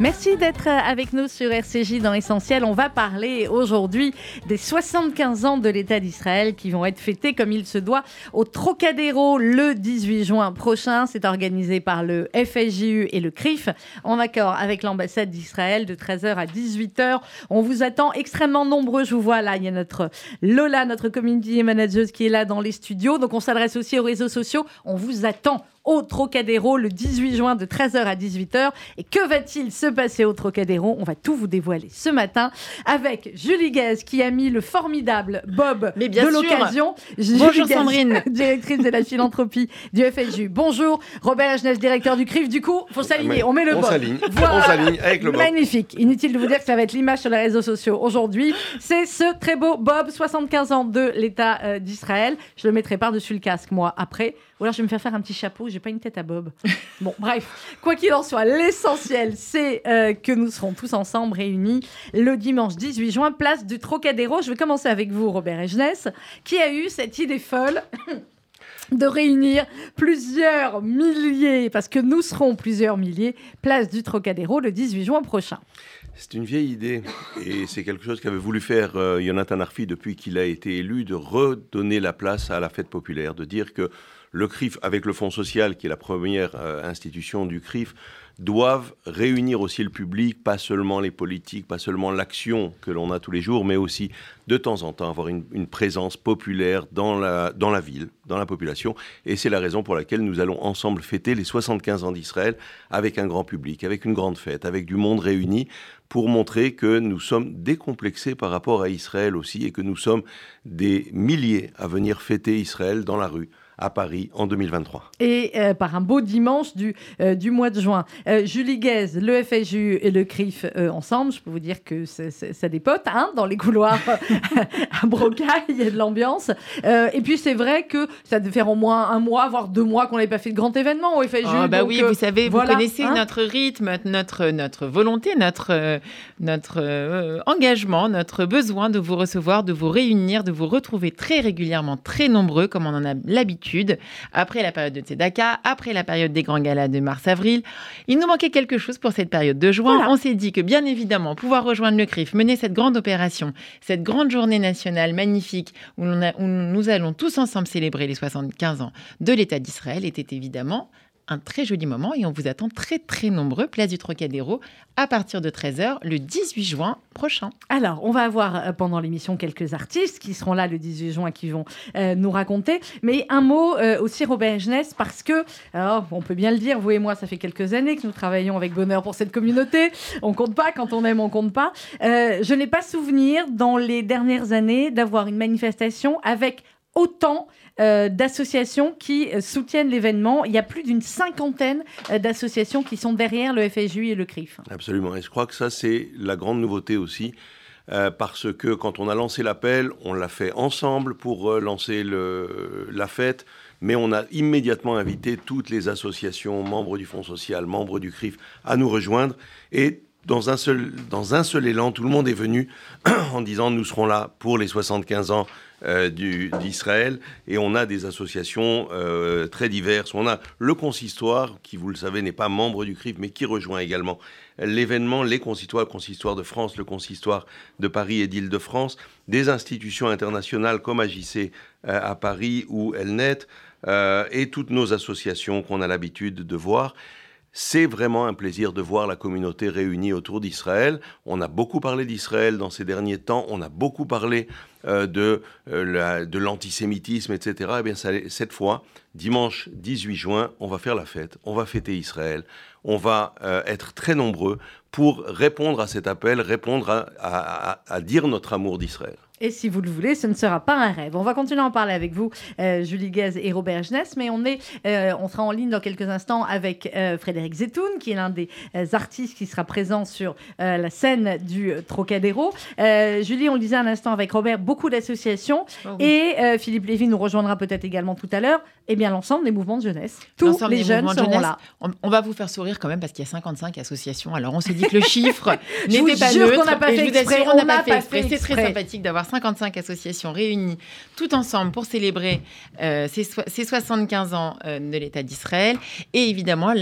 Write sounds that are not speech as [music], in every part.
Merci d'être avec nous sur RCJ dans Essentiel. On va parler aujourd'hui des 75 ans de l'État d'Israël qui vont être fêtés comme il se doit au Trocadéro le 18 juin prochain. C'est organisé par le FSJU et le CRIF en accord avec l'ambassade d'Israël de 13h à 18h. On vous attend extrêmement nombreux. Je vous vois là, il y a notre Lola, notre community manager qui est là dans les studios. Donc on s'adresse aussi aux réseaux sociaux. On vous attend au Trocadéro le 18 juin de 13h à 18h. Et que va-t-il se passer au Trocadéro? On va tout vous dévoiler ce matin avec Julie Guez qui a mis le formidable Bob Mais bien de l'occasion. Bonjour Guez, Sandrine. [laughs] directrice de la philanthropie du FSU. Bonjour Robert Agenès, directeur du CRIF. Du coup, faut s'aligner. On met le on Bob. s'aligne. Voilà. On s'aligne avec le Bob. Magnifique. Inutile de vous dire que ça va être l'image sur les réseaux sociaux aujourd'hui. C'est ce très beau Bob, 75 ans de l'État euh, d'Israël. Je le mettrai par-dessus le casque, moi, après. Ou alors je vais me faire faire un petit chapeau. J'ai pas une tête à Bob. [laughs] Bon, bref. Quoi qu'il en soit, l'essentiel, c'est euh, que nous serons tous ensemble réunis le dimanche 18 juin, place du Trocadéro. Je vais commencer avec vous, Robert Egenès, qui a eu cette idée folle [coughs] de réunir plusieurs milliers, parce que nous serons plusieurs milliers, place du Trocadéro le 18 juin prochain? C'est une vieille idée et c'est quelque chose qu'avait voulu faire euh, Arfi depuis qu'il a été élu, de redonner la place à la fête populaire, de dire que le CRIF, avec le Fonds social, qui est la première euh, institution du CRIF, doivent réunir aussi le public, pas seulement les politiques, pas seulement l'action que l'on a tous les jours, mais aussi de temps en temps avoir une, présence populaire dans la, dans la ville, dans la population. Et c'est la raison pour laquelle nous allons ensemble fêter les 75 ans d'Israël avec un grand public, avec une grande fête, avec du monde réuni pour montrer que nous sommes décomplexés par rapport à Israël aussi et que nous sommes des milliers à venir fêter Israël dans la rue à Paris en 2023. Et euh, par un beau dimanche du, euh, du mois de juin. Euh, Julie Guez, le FSU et le CRIF euh, ensemble, je peux vous dire que c'est- c'est- ça dépote hein, dans les couloirs [laughs] [laughs] à Brocaille, il y a de l'ambiance. Euh, et puis c'est vrai que ça devait faire au moins un mois, voire deux mois qu'on n'avait pas fait de grand événement au FSU. Ah bah donc, oui, euh, vous savez, voilà, vous connaissez hein. notre rythme, notre, notre volonté, notre, euh, notre euh, engagement, notre besoin de vous recevoir, de vous réunir, de vous retrouver très régulièrement, très nombreux, comme on en a l'habitude, après la période de Tzedaka, après la période des grands galas de mars-avril. Il nous manquait quelque chose pour cette période de juin. Voilà. On s'est dit que, bien évidemment, pouvoir rejoindre le CRIF, mener cette grande opération, cette grande journée nationale magnifique où, l'on a- où nous allons tous ensemble célébrer les 75 ans de l'État d'Israël était évidemment un très joli moment et on vous attend très très nombreux, place du Trocadéro, à partir de 13h le 18 juin prochain. Alors, on va avoir euh, pendant l'émission quelques artistes qui seront là le 18 juin, qui vont euh, nous raconter. Mais un mot euh, aussi, Robert Jeunesse, parce que, on peut bien le dire, vous et moi, ça fait quelques années que nous travaillons avec bonheur pour cette communauté. On compte pas, quand on aime, on compte pas. Je n'ai pas souvenir, dans les dernières années, d'avoir une manifestation avec autant euh, d'associations qui euh, soutiennent l'événement. Il y a plus d'une cinquantaine euh, d'associations qui sont derrière le FSU et le CRIF. Absolument. Et je crois que ça, c'est la grande nouveauté aussi. parce que quand on a lancé l'appel, on l'a fait ensemble pour lancer la fête, mais on a immédiatement invité toutes les associations, membres du Fonds social, membres du CRIF, à nous rejoindre. Et dans un seul, dans un seul élan, tout le monde est venu [clears throat] en disant nous serons là pour les 75 ans d'Israël. Et on a des associations euh, très diverses. On a le consistoire, qui, vous le savez, n'est pas membre du CRIF, mais qui rejoint également l'événement, les consistoires, le consistoire de France, le consistoire de Paris et d'Île-de-France, des institutions internationales comme AJC euh, à Paris ou Elnet, euh, et toutes nos associations qu'on a l'habitude de voir. C'est vraiment un plaisir de voir la communauté réunie autour d'Israël. On a beaucoup parlé d'Israël dans ces derniers temps. On a beaucoup parlé euh, de, euh, la- de l'antisémitisme, etc. Eh bien, cette fois, dimanche 18 juin, on va faire la fête. On va fêter Israël. On va euh, être très nombreux pour répondre à cet appel, répondre à dire notre amour d'Israël. Et si vous le voulez, ce ne sera pas un rêve. On va continuer à en parler avec vous, euh, Julie Gaz et Robert Jeunesse, mais on, est, euh, on sera en ligne dans quelques instants avec euh, Frédéric Zetoun, qui est l'un des artistes qui sera présent sur la scène du Trocadéro. Julie, on le disait un instant avec Robert, beaucoup d'associations. Oh et Philippe Lévy nous rejoindra peut-être également tout à l'heure. Eh bien, l'ensemble des mouvements de jeunesse. Tous les jeunes seront là. On, va vous faire sourire quand même parce qu'il y a 55 associations. Alors, on s'est dit que le [laughs] chiffre n'était pas neutre. On n'a pas fait exprès. On n'a pas fait exprès. C'est très sympathique d'avoir 55 associations réunies tout ensemble pour célébrer euh, ces, 75 ans euh, de l'État d'Israël. Et évidemment,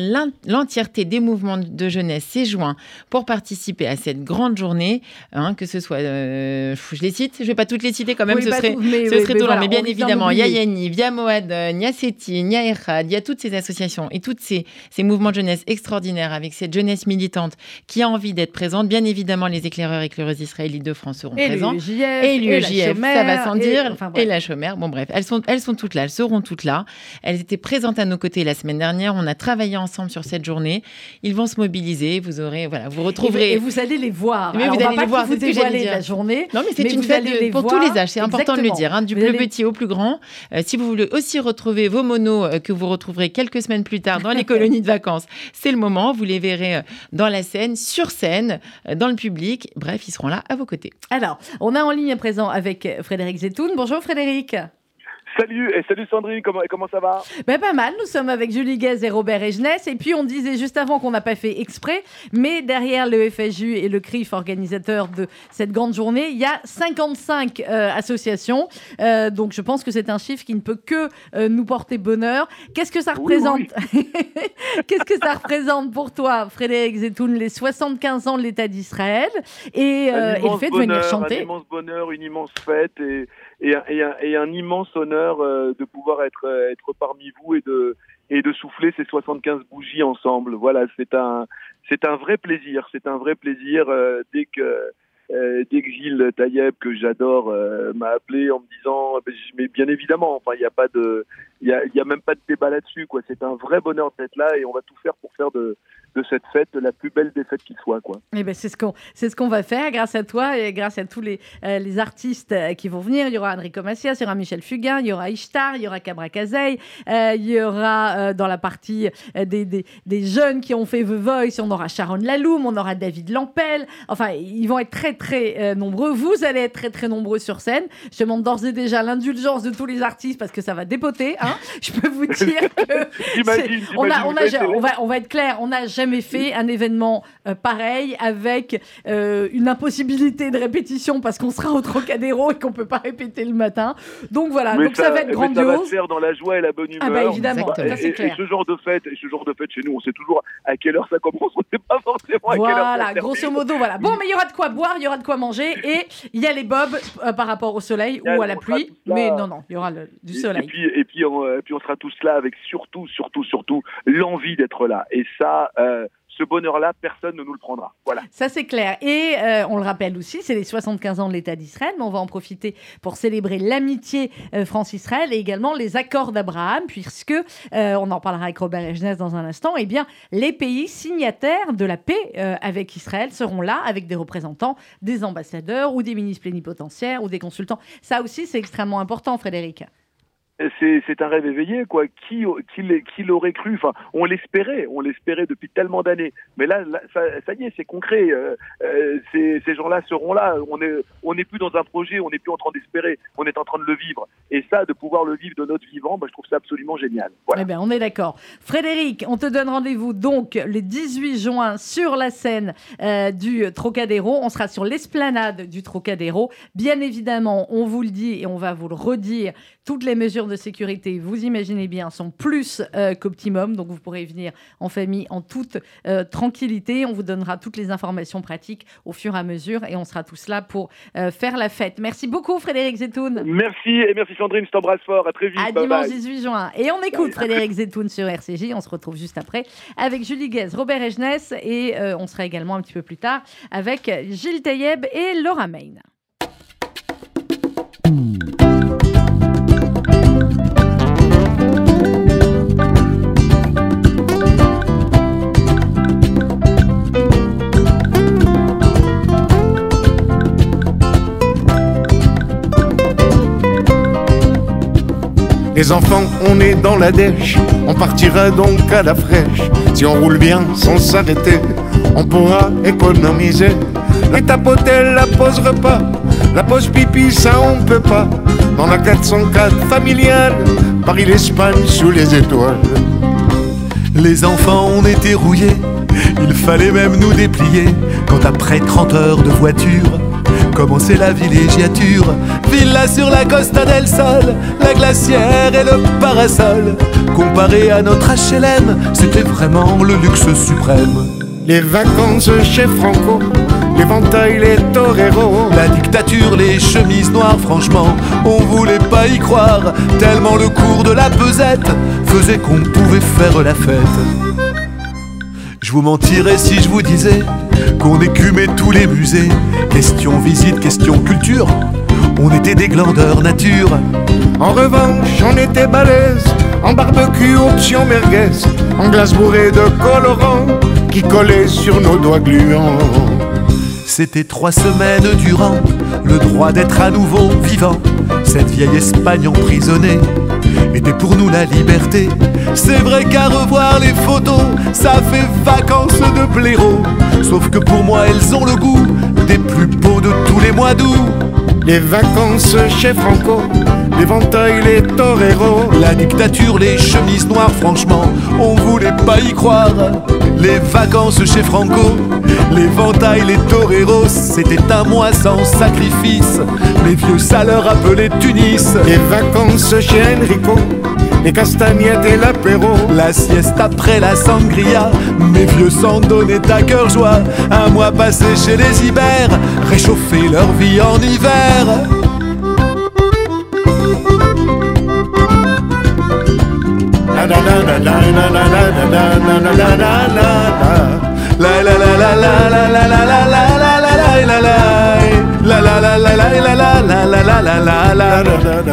l'entièreté des mouvements de jeunesse s'est joint pour participer à cette grande journée, hein, que ce soit, euh, je les cite, je ne vais pas toutes les citer quand même, ce serait, ce serait long, mais bien évidemment, il y a Yaniv, il y a Moad, il y a Seti, il y a il y a toutes ces associations et tous ces, ces mouvements de jeunesse extraordinaires avec cette jeunesse militante qui a envie d'être présente. Bien évidemment, les éclaireurs et éclaireuses israélites de France seront présents. et l'UEJF, ça va sans dire, et, la chômère. Bon, bref, elles sont, elles sont toutes là, elles seront toutes là. Elles étaient présentes à nos côtés la semaine dernière. On a travaillé ensemble sur cette journée. Ils vont se mobiliser. Vous aurez, voilà, vous retrouverez. Et vous, allez les voir. Mais vous allez les voir. Vous dévoiler la journée. Non, mais c'est une fête pour tous les âges. C'est important de le dire, hein, du plus petit au plus grand. Euh, si vous voulez aussi retrouver vos monos euh, que vous retrouverez quelques semaines plus tard dans les [laughs] colonies de vacances, c'est le moment. Vous les verrez euh, dans la scène, sur scène, dans le public. Bref, ils seront là à vos côtés. Alors, on a en ligne à avec Frédéric Zetoun. Bonjour Frédéric. Salut, et salut Sandrine, comment, comment ça va? Ben, Pas mal, nous sommes avec Julie Guez et Robert Egenès. Et puis on disait juste avant qu'on n'a pas fait exprès, mais derrière le FSU et le CRIF, organisateur de cette grande journée, il y a 55 euh, associations. Euh, donc je pense que c'est un chiffre qui ne peut que euh, nous porter bonheur. Qu'est-ce que ça représente [laughs] Qu'est-ce que ça représente pour toi, Frédéric Zetoun, les 75 ans de l'État d'Israël? Et, et, le fait de venir chanter Un immense bonheur, une immense fête et et, et, un immense honneur euh, de pouvoir être, euh, être parmi vous et de, et de souffler ces 75 bougies ensemble. Voilà, c'est un, c'est un vrai plaisir. C'est un vrai plaisir euh, dès que euh, dès que Gilles Taïeb, que j'adore, m'a appelé en me disant, mais bien évidemment, enfin, il n'y a pas de, il y a, y a, même pas de débat là-dessus, quoi. C'est un vrai bonheur d'être là et on va tout faire pour faire de, de cette fête la plus belle des fêtes qui soit. Quoi. Et eh ben, c'est ce qu'on c'est ce qu'on va faire grâce à toi et grâce à tous les, euh, les artistes euh, qui vont venir. Il y aura Enrico Macias, il y aura Michel Fugain, il y aura Ishtar, il y aura Cabra Kazei, euh, il y aura dans la partie des, des, des, jeunes qui ont fait The Voice, on aura Sharon Laloum, on aura David Lampel. Enfin, ils vont être très très nombreux. Vous allez être très très nombreux sur scène. Je demande d'ores et déjà l'indulgence de tous les artistes parce que ça va dépoter. Hein. Je peux vous dire [laughs] que on, a, on, a, on, va, on va être clair, on a jamais fait un événement euh, pareil avec euh, une impossibilité de répétition parce qu'on sera au Trocadéro et qu'on peut pas répéter le matin. Donc voilà, donc ça, va être grandiose. Ça va se faire dans la joie et la bonne humeur. Ah bah évidemment, ça, et, clair. et, ce genre de fête, et ce genre de fête chez nous, on sait toujours à quelle heure ça commence, on sait pas forcément à quelle heure ça Voilà, grosso modo, voilà. Bon, mais il y aura de quoi boire, il y aura de quoi manger et il y a les bobs euh, par rapport au soleil ou à la pluie, mais non, non, il y aura du soleil. Et, puis, et puis, on, puis on sera tous là avec surtout, surtout, surtout l'envie d'être là. Et ça, euh, ce bonheur-là, personne ne nous le prendra. Voilà. Ça, c'est clair. Et euh, on le rappelle aussi, c'est les 75 ans de l'État d'Israël, mais on va en profiter pour célébrer l'amitié euh, France-Israël et également les accords d'Abraham, puisque, euh, on en parlera avec Robert Egenès dans un instant, eh bien, les pays signataires de la paix avec Israël seront là, avec des représentants, des ambassadeurs ou des ministres plénipotentiaires ou des consultants. Ça aussi, c'est extrêmement important, Frédéric c'est un rêve éveillé, quoi. Qui, qui, l'aurait cru? Enfin, on l'espérait, on l'espérait depuis tellement d'années. Mais là, ça, y est, c'est concret. Euh, euh, ces, ces gens-là seront là. On est, on n'est plus dans un projet, on n'est plus en train d'espérer. On est en train de le vivre. Et ça, de pouvoir le vivre de notre vivant, bah, je trouve ça absolument génial. Voilà. Eh bien, on est d'accord. Frédéric, on te donne rendez-vous donc le 18 juin sur la scène euh, du Trocadéro. On sera sur l'esplanade du Trocadéro. Bien évidemment, on vous le dit et on va vous le redire. Toutes les mesures de sécurité, vous imaginez bien, sont plus euh, qu'optimum. Donc, vous pourrez venir en famille en toute euh, tranquillité. On vous donnera toutes les informations pratiques au fur et à mesure et on sera tous là pour euh, faire la fête. Merci beaucoup, Frédéric Zetoun. Merci et merci Sandrine. Je t'embrasse fort. À très vite. À dimanche 18 juin. Et on écoute Frédéric Zetoun sur RCJ. On se retrouve juste après avec Julie Guez, Robert Egenès et on sera également un petit peu plus tard avec Gilles Taïeb et Laura Main. Les enfants, on est dans la dèche, on partira donc à la fraîche. Si on roule bien sans s'arrêter, on pourra économiser. La tapotelle, la pause repas, la pause pipi, ça on peut pas. Dans la 404 familiale, Paris-l'Espagne sous les étoiles. Les enfants, on était rouillés, il fallait même nous déplier. Quand après 30 heures de voiture, commençait la villégiature. Villa sur la Costa del Sol, la glacière et le parasol. Comparé à notre HLM, c'était vraiment le luxe suprême. Les vacances chez Franco, l'éventail, les toreros. La dictature, les chemises noires, franchement, on voulait pas y croire. Tellement le cours de la pesette faisait qu'on pouvait faire la fête. Je vous mentirais si je vous disais qu'on écumait tous les musées. Question visite, question culture, on était des glandeurs nature. En revanche, on était balèze, en barbecue, option merguez, en glace bourrée de colorants qui collaient sur nos doigts gluants. C'était trois semaines durant le droit d'être à nouveau vivant. Cette vieille Espagne emprisonnée était pour nous la liberté. C'est vrai qu'à revoir les photos, ça fait vacances de blaireau. Sauf que pour moi, elles ont le goût des plus beaux de tous les mois d'août. Les vacances chez Franco, l'éventail, les toreros. La dictature, les chemises noires, franchement, on voulait pas y croire. Les vacances chez Franco, l'éventail, les toreros, c'était un mois sans sacrifice. Les vieux ça leur appelait Tunis. Les vacances chez Enrico, les castagnettes et l'apéro. La sieste après la sangria, mes vieux s'en donnaient à cœur joie. Un mois passé chez les Ibères, réchauffer leur vie en hiver. La la la la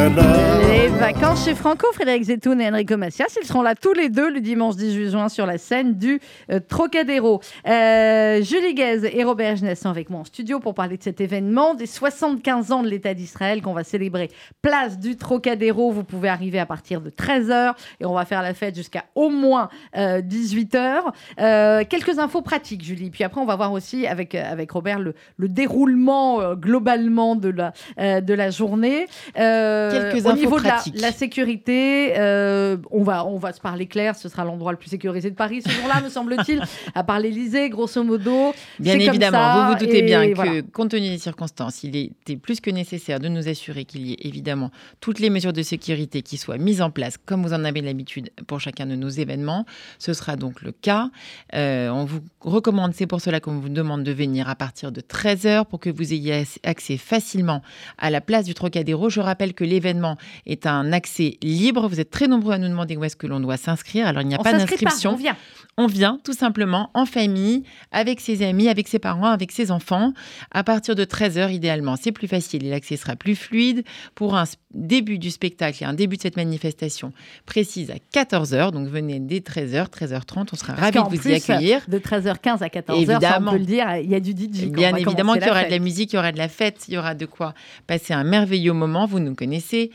la les vacances chez Franco, Frédéric Zetoun et Enrico Macias, ils seront là tous les deux le dimanche 18 juin sur la scène du euh, Trocadéro. Euh, Julie Guez et Robert Jeunesse sont avec moi en studio pour parler de cet événement des 75 ans de l'État d'Israël qu'on va célébrer place du Trocadéro. Vous pouvez arriver à partir de 13h et on va faire la fête jusqu'à au moins euh, 18h. quelques infos pratiques, Julie, puis après on va voir aussi avec, avec Robert le, le déroulement globalement de la, de la journée. quelques infos pratiques la, sécurité, euh, on, va, on va se parler clair. Ce sera l'endroit le plus sécurisé de Paris ce jour-là, me semble-t-il, à part l'Élysée, grosso modo. Bien comme évidemment, ça, vous vous doutez bien que, voilà. compte tenu des circonstances, il était plus que nécessaire de nous assurer qu'il y ait évidemment toutes les mesures de sécurité qui soient mises en place, comme vous en avez l'habitude pour chacun de nos événements. Ce sera donc le cas. Euh, on vous recommande, c'est pour cela qu'on vous demande de venir à partir de 13h pour que vous ayez ac- accès facilement à la place du Trocadéro. Je rappelle que l'événement est un accès libre. Vous êtes très nombreux à nous demander où est-ce que l'on doit s'inscrire. Alors, il n'y a On pas d'inscription. on vient. On vient tout simplement en famille, avec ses amis, avec ses parents, avec ses enfants, à partir de 13h idéalement. C'est plus facile et l'accès sera plus fluide pour un début du spectacle et un début de cette manifestation précise à 14h. Donc venez dès 13h, 13h30, on sera Parce ravis de vous plus, y accueillir. De 13h15 à 14h, ça, on Évidemment. peut le dire, il y a du DJ. Bien évidemment qu'il y aura de la musique, il y aura de la fête, il y aura de quoi passer un merveilleux moment. Vous nous connaissez.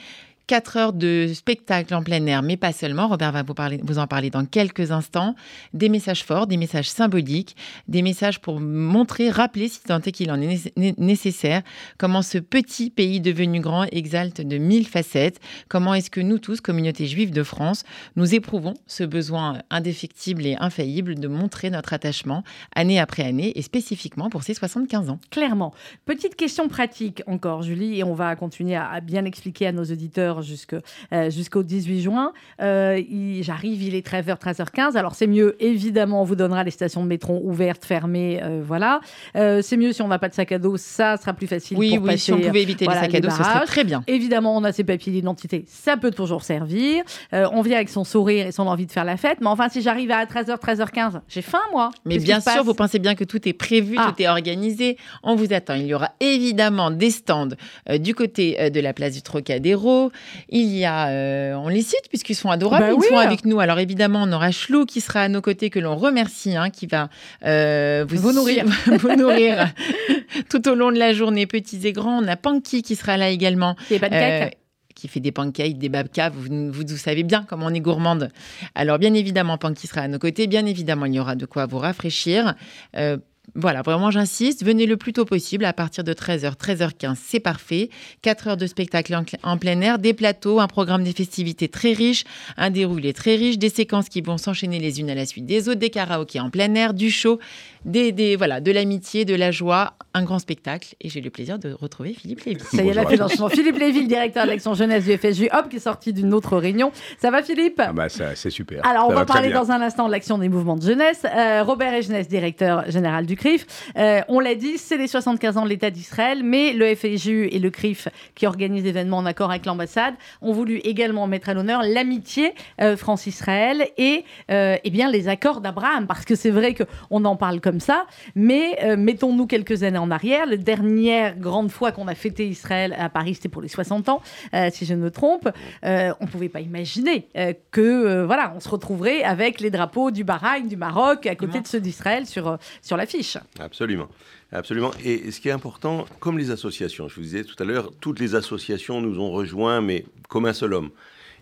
4 heures de spectacle en plein air, mais pas seulement. Robert va vous, vous en parler dans quelques instants. Des messages forts, des messages symboliques, des messages pour montrer, rappeler, si tant est qu'il en est né- né- nécessaire, comment ce petit pays devenu grand exalte de mille facettes. Comment est-ce que nous tous, communauté juive de France, nous éprouvons ce besoin indéfectible et infaillible de montrer notre attachement année après année et spécifiquement pour ces 75 ans. Clairement. Petite question pratique encore, Julie, et on va continuer à bien expliquer à nos auditeurs jusque, euh, jusqu'au 18 juin. Euh, il- J'arrive, il est 13h, 13h15. Alors c'est mieux, évidemment, on vous donnera les stations de métro ouvertes, fermées, euh, voilà. C'est mieux si on n'a pas de sac à dos, ça sera plus facile Oui, pour oui, passer. si on pouvait éviter voilà, les sacs à dos, ce serait très bien. Évidemment, on a ses papiers d'identité, ça peut toujours servir. On vient avec son sourire et son envie de faire la fête. Mais enfin, si j'arrive à 13h, 13h15, j'ai faim, moi. Mais Qu'est-ce bien sûr, vous pensez bien que tout est prévu, Ah. tout est organisé. On vous attend. Il y aura évidemment des stands euh, du côté euh, de la place du Trocadéro. Il y a, euh, on les cite puisqu'ils sont adorables, Bah ils oui. sont avec nous. Alors évidemment, on aura Chlou qui sera à nos côtés, que l'on remercie, hein, qui va euh, vous, Vous nourrir. suivre- [laughs] vous nourrir [laughs] tout au long de la journée, petits et grands. On a Panky qui sera là également. De Euh, qui fait des pancakes, des babkas. Vous, vous, vous, savez bien comment on est gourmande. Alors, bien évidemment, Panky sera à nos côtés. Bien évidemment, il y aura de quoi vous rafraîchir. Euh, voilà, vraiment, j'insiste, venez le plus tôt possible à partir de 13h, 13h15, c'est parfait. 4 heures de spectacle en, plein air, des plateaux, un programme des festivités très riche, un déroulé très riche, des séquences qui vont s'enchaîner les unes à la suite des autres, des karaokés en plein air, du show, des, voilà, de l'amitié, de la joie, un grand spectacle. Et j'ai le plaisir de retrouver Philippe Lévy. Ça y est, la financement. Philippe Lévy, le directeur de l'action jeunesse du FSJ, hop, qui est sorti d'une autre réunion. Ça va, Philippe? Ah bah C'est super. Alors, on va, parler dans un instant de l'action des mouvements de jeunesse. Euh, Robert Egenès, directeur général du CRIF. Euh, on l'a dit, c'est les 75 ans de l'État d'Israël, mais le FSJU et le CRIF, qui organisent l'événement en accord avec l'ambassade, ont voulu également mettre à l'honneur l'amitié euh, France-Israël et eh bien, les accords d'Abraham, parce que c'est vrai qu'on en parle comme ça, mais mettons-nous quelques années en arrière. La dernière grande fois qu'on a fêté Israël à Paris, c'était pour les 60 ans, euh, si je ne me trompe. Euh, on ne pouvait pas imaginer euh, que voilà, on se retrouverait avec les drapeaux du Bahreïn, du Maroc, à côté de ceux d'Israël sur, sur l'affiche. Absolument. Absolument. Et ce qui est important, comme les associations, je vous disais tout à l'heure, toutes les associations nous ont rejoints, mais comme un seul homme.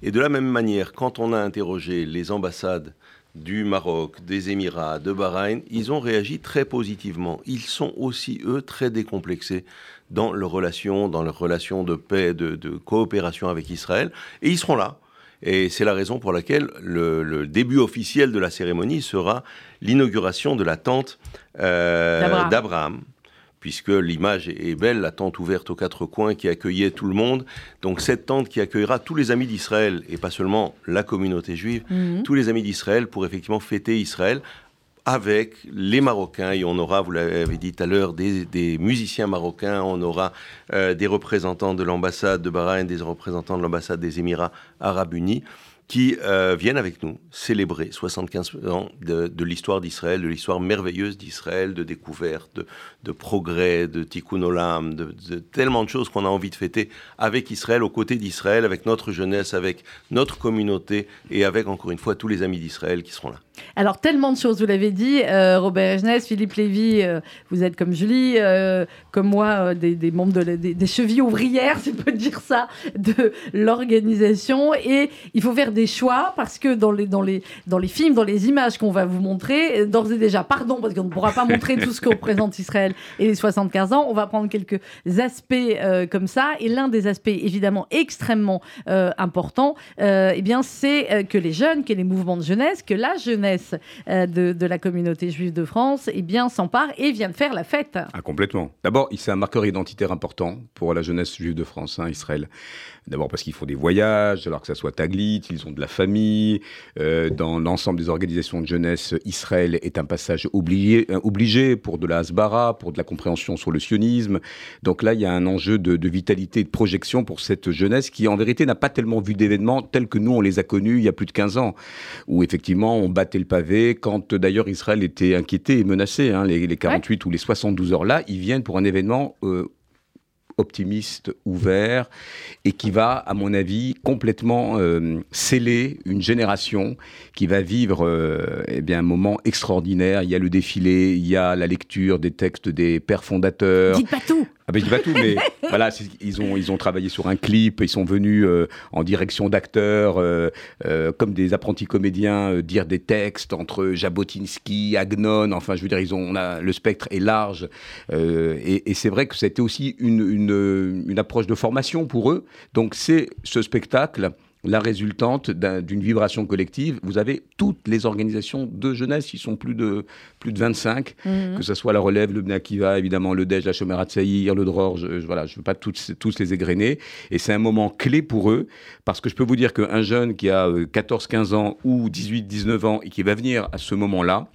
Et de la même manière, quand on a interrogé les ambassades du Maroc, des Émirats, de Bahreïn, ils ont réagi très positivement. Ils sont aussi, eux, très décomplexés dans leurs relations, dans leurs relations de paix, de, coopération avec Israël. Et ils seront là. Et c'est la raison pour laquelle le, début officiel de la cérémonie sera l'inauguration de la tente euh, d'Abraham puisque l'image est belle, la tente ouverte aux quatre coins qui accueillait tout le monde. Donc cette tente qui accueillera tous les amis d'Israël, et pas seulement la communauté juive, mhm. tous les amis d'Israël pour effectivement fêter Israël avec les Marocains, et on aura, vous l'avez dit tout à l'heure, des, musiciens marocains, on aura euh, des représentants de l'ambassade de Bahreïn, des représentants de l'ambassade des Émirats arabes unis qui euh, viennent avec nous célébrer 75 ans de, l'histoire d'Israël, de l'histoire merveilleuse d'Israël, de découverte, de, progrès, de tikkun olam, de, tellement de choses qu'on a envie de fêter avec Israël, aux côtés d'Israël, avec notre jeunesse, avec notre communauté et avec encore une fois tous les amis d'Israël qui seront là. Alors, tellement de choses, vous l'avez dit, euh, Robert Egnès, Philippe Lévy, euh, vous êtes comme Julie, comme moi, des, membres de des, chevilles ouvrières, [laughs] si on peut dire ça, de l'organisation. Et il faut faire des choix parce que dans les, dans les, dans les films, dans les images qu'on va vous montrer, d'ores et déjà, pardon, parce qu'on ne pourra pas montrer tout ce que représente Israël et les 75 ans, on va prendre quelques aspects comme ça. Et l'un des aspects, évidemment, extrêmement importants, eh bien, c'est que les jeunes, que les mouvements de jeunesse, que la jeunesse, euh, de, la communauté juive de France, eh bien, s'empare et vient de faire la fête. Ah, complètement. D'abord, c'est un marqueur identitaire important pour la jeunesse juive de France, hein, Israël. D'abord parce qu'ils font des voyages, alors que ça soit Taglit, ils ont de la famille. Euh, dans l'ensemble des organisations de jeunesse, Israël est un passage obligé, euh, obligé pour de la hasbara, pour de la compréhension sur le sionisme. Donc là, il y a un enjeu de, de vitalité et de projection pour cette jeunesse qui, en vérité, n'a pas tellement vu d'événements tels que nous, on les a connus il y a plus de 15 ans, où effectivement, on battait le pavé. Quand d'ailleurs Israël était inquiété et menacé, hein, les, 48 ou les 72 heures là, ils viennent pour un événement euh, optimiste, ouvert, et qui va, à mon avis, complètement euh, sceller une génération qui va vivre euh, eh bien, un moment extraordinaire. Il y a le défilé, il y a la lecture des textes des pères fondateurs. Dites pas tout ah ben, je dis pas tout, mais [laughs] voilà, ils ont, ils ont travaillé sur un clip, ils sont venus euh, en direction d'acteurs, comme des apprentis comédiens, dire des textes entre Jabotinsky, Agnon, enfin, je veux dire, ils ont, le spectre est large. et, et c'est vrai que c'était aussi une, une une, approche de formation pour eux. Donc c'est ce spectacle la résultante d'une vibration collective. Vous avez toutes les organisations de jeunesse, ils sont plus de, plus de 25, mhm. que ce soit la Relève, le Bnakiva, évidemment le DEJ, la Chomerat Saïr, le Dror, je, voilà, je ne veux pas tous, tous les égrener. Et c'est un moment clé pour eux, parce que je peux vous dire qu'un jeune qui a 14-15 euh, ans ou 18-19 ans et qui va venir à ce moment-là,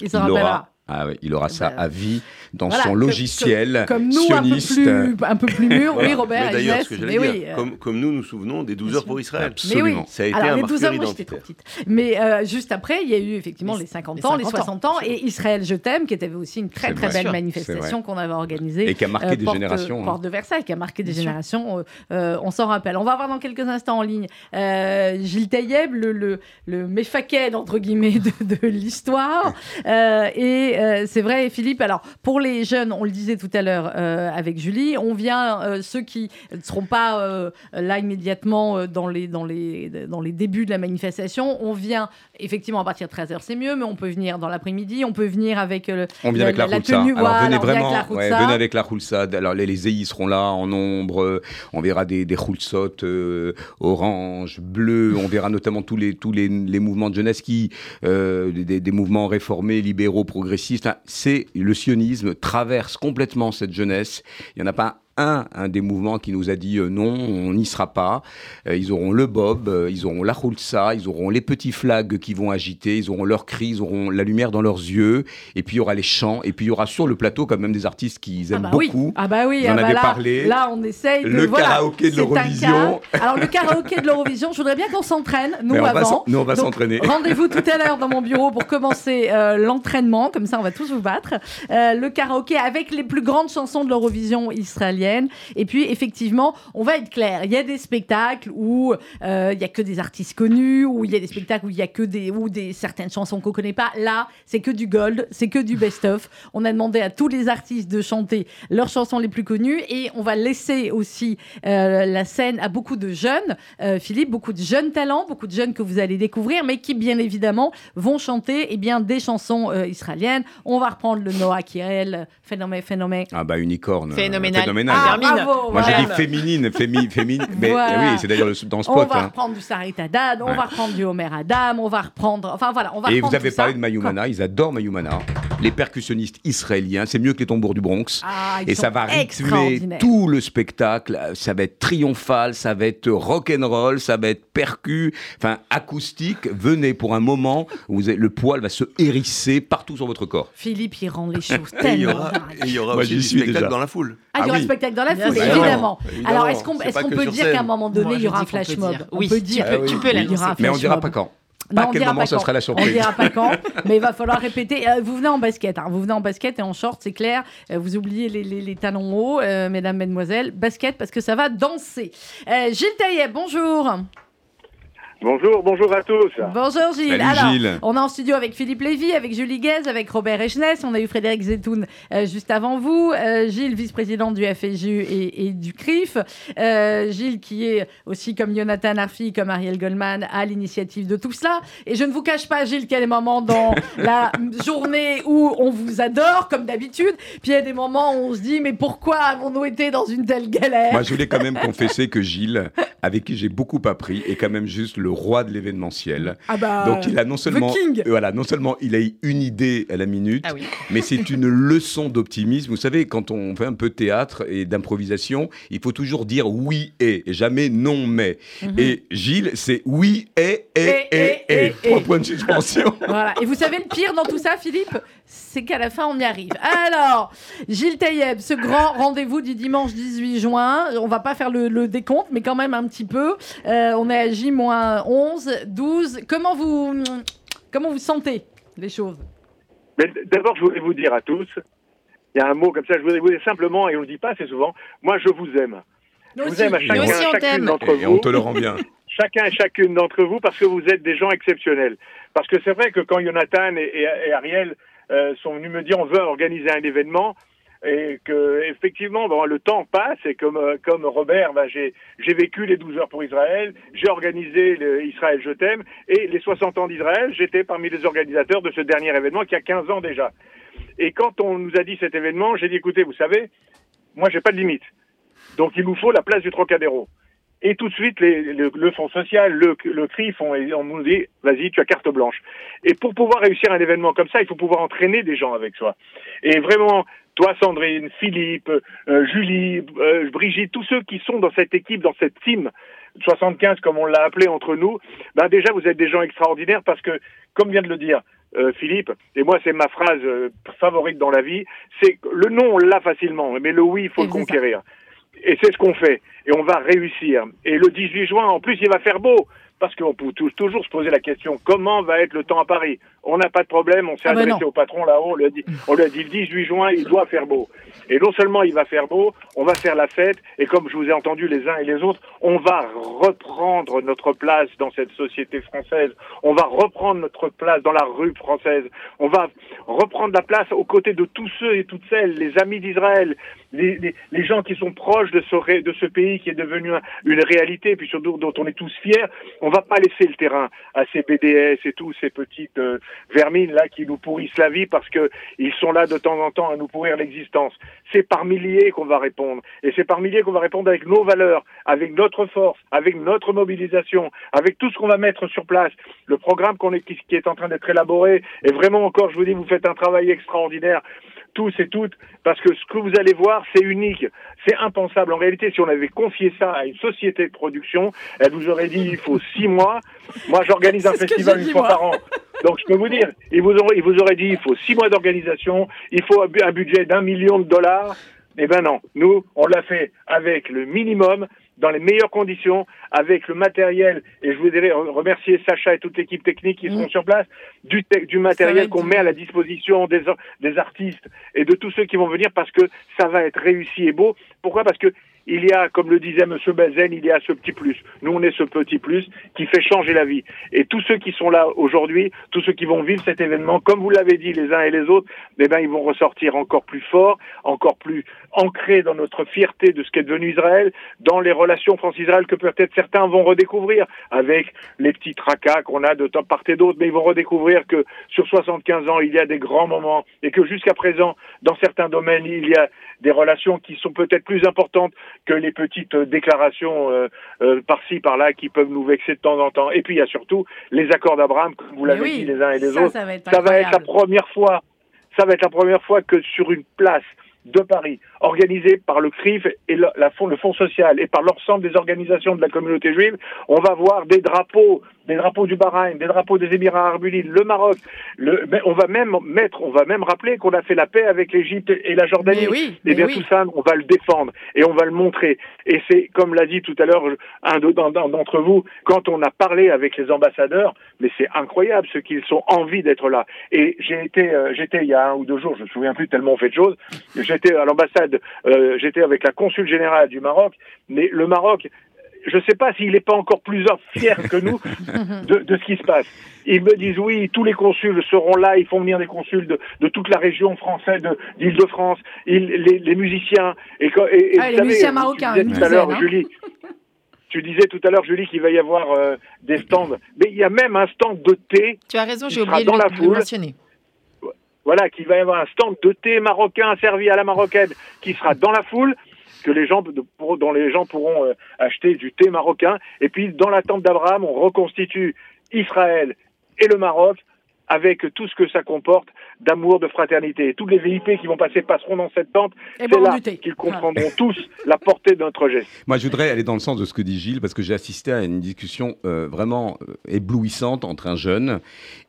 il, aura ah il aura ça bah, à vie dans son logiciel comme, nous, sioniste. Un peu plus, mûr, [laughs] oui, Robert. D'ailleurs, ce que j'allais dire, euh, comme, comme, nous nous souvenons des 12 heures pour Israël. Absolument. Ça a été Alors, un les 12 heures, moi, j'étais trop petite. Mais euh, juste après, il y a eu effectivement les, 50 ans, les 60 ans, et Israël, je t'aime, qui était aussi une très très belle manifestation qu'on avait organisée. Et qui a marqué euh, des générations. Hein. Porte de Versailles, qui a marqué des générations. On s'en rappelle. On va voir dans quelques instants en ligne Gilles Taïeb, le méfaquet, entre guillemets, [laughs] de l'histoire. Et euh, c'est vrai, Philippe. Alors, pour les jeunes, on le disait tout à l'heure euh, avec Julie, on vient, euh, ceux qui ne seront pas là immédiatement dans, les, dans, les, dans les débuts de la manifestation, on vient effectivement à partir de 13h, c'est mieux, mais on peut venir dans l'après-midi, on peut venir avec, On vient la, avec la, la Roulsa. tenue. Alors voilà, venez avec vraiment, la ouais, Roulsa. venez avec la Roulsa. Alors les, les EI seront là en nombre. On verra des, des Roulsottes orange, bleu. On verra notamment tous les tous les, les mouvements de jeunesse qui, des, des mouvements réformés, libéraux, progressistes. C'est le sionisme traverse complètement cette jeunesse. Il y en a pas un, un des mouvements qui nous a dit euh, non, on n'y sera pas. Euh, ils auront le bob, euh, ils auront la roulsa, ils auront les petits flags qui vont agiter, ils auront leurs cris, ils auront la lumière dans leurs yeux, et puis il y aura les chants, et puis il y aura sur le plateau quand même des artistes qu'ils Ah aiment bah oui. beaucoup. Ah bah oui, ah bah là, parlé. Là, on essaye de Le voilà, karaoké de l'Eurovision. Alors le karaoké de l'Eurovision, je voudrais bien qu'on s'entraîne nous on avant. nous, on va s'entraîner. [laughs] Rendez-vous tout à l'heure dans mon bureau pour commencer l'entraînement, comme ça on va tous vous battre. Le karaoké avec les plus grandes chansons de l'Eurovision israélienne. Et puis effectivement, on va être clair, il y a des spectacles où euh, il y a que des artistes connus, où il y a des spectacles où il y a que des ou des certaines chansons qu'on connaît pas. Là, c'est que du gold, c'est que du best-of. On a demandé à tous les artistes de chanter leurs chansons les plus connues et on va laisser aussi euh, la scène à beaucoup de jeunes, euh, Philippe, beaucoup de jeunes talents, beaucoup de jeunes que vous allez découvrir, mais qui bien évidemment vont chanter eh bien des chansons euh, israéliennes. On va reprendre le Noah Kirel, phénomène, phénomène. Ah bah unicorne. Phénoménal. Phénoménal. Ah, Termine. bravo, Moi j'ai dit féminine, fémi, féminin. Mais Voilà. oui, c'est d'ailleurs le- dans le On va hein. reprendre du Sarit Haddad, on Ouais. va reprendre du Homer Adam, on va reprendre. Enfin voilà, on va Et vous avez parlé de Mayumana, ils adorent Mayumana. Les percussionnistes israéliens, c'est mieux que les tambours du Bronx. Ah, ils Et ça va rythmer tout le spectacle. Ça va être triomphal, ça va être rock'n'roll, ça va être percu, enfin acoustique. Venez pour un moment où vous avez- le poil va se hérisser partout sur votre corps. Philippe, il rend les [laughs] choses Et il y tellement aura, il y aura Moi, aussi du spectacle déjà. dans la foule. Ah, il y Ah aura oui. le spectacle dans la foule, évidemment. Évidemment. Alors, est-ce qu'on est peut dire qu'à un moment donné, Moi, il y aura un flash mob dire. On Oui, peut dire. tu peux l'annoncer. Mais on flash dira pas quand. Non, à on quel dira moment pas ça sera la On surprise dira pas quand, mais il va falloir répéter. Euh, vous venez en basket, hein. vous venez en basket et en short, c'est clair. Euh, vous oubliez les, les- les talons hauts, euh, mesdames, mesdemoiselles. Basket parce que ça va danser. Euh, Gilles Taillet, bonjour. Bonjour, bonjour à tous. Bonjour Gilles. Salut, Alors, Gilles. on est en studio avec Philippe Lévy, avec Julie Guez, avec Robert Echnès. On a eu Frédéric Zetoun euh, juste avant vous. Euh, Gilles, vice-président du FSU et, et du CRIF. Euh, Gilles, qui est aussi comme Jonathan Arfi, comme Ariel Goldman, à l'initiative de tout cela. Et je ne vous cache pas, Gilles, qu'il y a des moments dans [laughs] la journée où on vous adore, comme d'habitude. Puis il y a des moments où on se dit, mais pourquoi avons-nous été dans une telle galère? Moi, je voulais quand même confesser que Gilles, avec qui j'ai beaucoup appris, est quand même juste le roi de l'événementiel. Ah bah, Donc il a non seulement, King. euh, voilà, non seulement il a eu une idée à la minute, Ah oui. mais c'est une leçon d'optimisme. Vous savez, quand on fait un peu de théâtre et d'improvisation, il faut toujours dire oui et, et jamais non mais. Et Gilles, c'est oui et et Et, et et, et. Trois points de suspension. Voilà. Et vous savez le pire dans tout ça, Philippe? C'est qu'à la fin, on y arrive. Alors, Gilles Taïeb, ce grand rendez-vous du dimanche 18 juin, on va pas faire le, le décompte, mais quand même un petit peu. Euh, on est à J-11, 12. Comment vous, comment vous sentez les choses? D'abord, je voulais vous dire à tous, il y a un mot comme ça, je voudrais vous dire simplement, et on ne le dit pas assez souvent, moi je vous aime. Nous je aussi. vous aime à chacun, aussi, on chacune d'entre Et on vous. te le rend bien. [laughs] chacun et chacune d'entre vous parce que vous êtes des gens exceptionnels. Parce que c'est vrai que quand Jonathan et, et- et Ariel euh, sont venus me dire on veut organiser un événement et que effectivement bon, le temps passe et comme euh, comme Robert ben, j'ai j'ai vécu les 12 heures pour Israël, j'ai organisé le Israël je t'aime et les 60 ans d'Israël, j'étais parmi les organisateurs de ce dernier événement qui a 15 ans déjà. Et quand on nous a dit cet événement, j'ai dit écoutez, vous savez, moi j'ai pas de limite. Donc il nous faut la place du Trocadéro. Et tout de suite, les- le, le Fonds social, le, le CRIF, on, on nous dit, vas-y, tu as carte blanche. Et pour pouvoir réussir un événement comme ça, il faut pouvoir entraîner des gens avec soi. Et vraiment, toi, Sandrine, Philippe, euh, Julie, euh, Brigitte, tous ceux qui sont dans cette équipe, dans cette team 75, comme on l'a appelé entre nous, ben déjà, vous êtes des gens extraordinaires parce que, comme vient de le dire euh, Philippe, et moi, c'est ma phrase euh, favorite dans la vie, c'est le non, on l'a facilement, mais le oui, il faut Et le ça. Et c'est ce qu'on fait. Et on va réussir. Et le 18 juin, en plus, il va faire beau. Parce qu'on peut tou- toujours se poser la question, comment va être le temps à Paris? On n'a pas de problème, on s'est Ah bah adressé au patron là-haut, on lui a dit, on lui a dit le 18 juin, il doit faire beau. Et non seulement il va faire beau, on va faire la fête, et comme je vous ai entendu les uns et les autres, on va reprendre notre place dans cette société française, on va reprendre notre place dans la rue française, on va reprendre la place aux côtés de tous ceux et toutes celles, les amis d'Israël, les, les, les gens qui sont proches de ce, ré- de ce pays qui est devenu un- une réalité, puis surtout dont on est tous fiers, on va pas laisser le terrain à ces BDS et tous ces petites euh, vermines là qui nous pourrissent la vie parce que ils sont là de temps en temps à nous pourrir l'existence. C'est par milliers qu'on va répondre et c'est par milliers qu'on va répondre avec nos valeurs, avec notre force, avec notre mobilisation, avec tout ce qu'on va mettre sur place. Le programme qu'on est, qui, qui est en train d'être élaboré est vraiment encore, je vous dis, vous faites un travail extraordinaire tous et toutes, parce que ce que vous allez voir, c'est unique, c'est impensable. En réalité, si on avait confié ça à une société de production, elle vous aurait dit il faut six mois. Moi, j'organise un festival une fois par an. Donc, je peux vous dire, il vous aurait, il vous aurait dit il faut six mois d'organisation, il faut un budget d'un million de dollars. Eh ben non, nous, on l'a fait avec le minimum, dans les meilleures conditions, avec le matériel, et je voudrais remercier Sacha et toute l'équipe technique qui seront sur place, du, matériel qu'on met à la disposition des, des artistes et de tous ceux qui vont venir parce que ça va être réussi et beau. Pourquoi? Parce que il y a, comme le disait Monsieur Bazen, il y a ce petit plus. Nous, on est ce petit plus qui fait changer la vie. Et tous ceux qui sont là aujourd'hui, tous ceux qui vont vivre cet événement, comme vous l'avez dit les uns et les autres, eh ben, ils vont ressortir encore plus forts, encore plus ancrés dans notre fierté de ce qu'est devenu Israël, dans les relations France-Israël que peut-être certains vont redécouvrir avec les petits tracas qu'on a de temps part et d'autre, mais ils vont redécouvrir que sur 75 ans, il y a des grands moments et que jusqu'à présent, dans certains domaines, il y a des relations qui sont peut-être plus importantes que les petites euh, déclarations euh, euh, par-ci, par-là qui peuvent nous vexer de temps en temps. Et puis il y a surtout les accords d'Abraham, comme vous l'avez oui, dit les uns et les ça, autres. ça va être ça va être la première fois, ça va être la première fois que sur une place de Paris, organisée par le CRIF et le, la fond- le Fonds social et par l'ensemble des organisations de la communauté juive, on va voir des drapeaux, des drapeaux du Bahreïn, des drapeaux des Émirats Arabes Unis, le Maroc. Le, on va même mettre, on va même rappeler qu'on a fait la paix avec l'Égypte et la Jordanie. Mais oui, mais bien oui. tout ça, on va le défendre et on va le montrer. Et c'est comme l'a dit tout à l'heure un de- d'en- d'en- d'entre vous, quand on a parlé avec les ambassadeurs, mais c'est incroyable ce qu'ils ont envie d'être là. Et j'ai été, euh, j'étais il y a un ou deux jours, je me souviens plus tellement on fait de choses. J'étais à l'ambassade, euh, j'étais avec la consul générale du Maroc, mais le Maroc. Je ne sais pas s'il n'est pas encore plus [laughs] fier que nous de, de ce qui se passe. Ils me disent oui, tous les consuls seront là, ils font venir des consuls de, de toute la région française, de- d'Île-de-France, les, les musiciens. Et, quand- et- et Ah, les savez, musiciens tu marocains, disais une tout à l'heure, hein. Julie, tu disais tout à l'heure, Julie, qu'il va y avoir euh, des stands. Mais il y a même un stand de thé Tu as raison, j'ai oublié dans le, la de le foule. mentionner. voilà, qu'il va y avoir un stand de thé marocain servi à la marocaine qui sera dans la foule, que les gens, dont les gens pourront euh, acheter du thé marocain. Et puis, dans la tente d'Abraham, on reconstitue Israël et le Maroc avec tout ce que ça comporte d'amour, de fraternité. Et tous les VIP qui vont passer passeront dans cette tente. Et C'est là qu'ils comprendront tous la portée de notre geste. Moi, je voudrais aller dans le sens de ce que dit Gilles, parce que j'ai assisté à une discussion euh, vraiment euh, éblouissante entre un jeune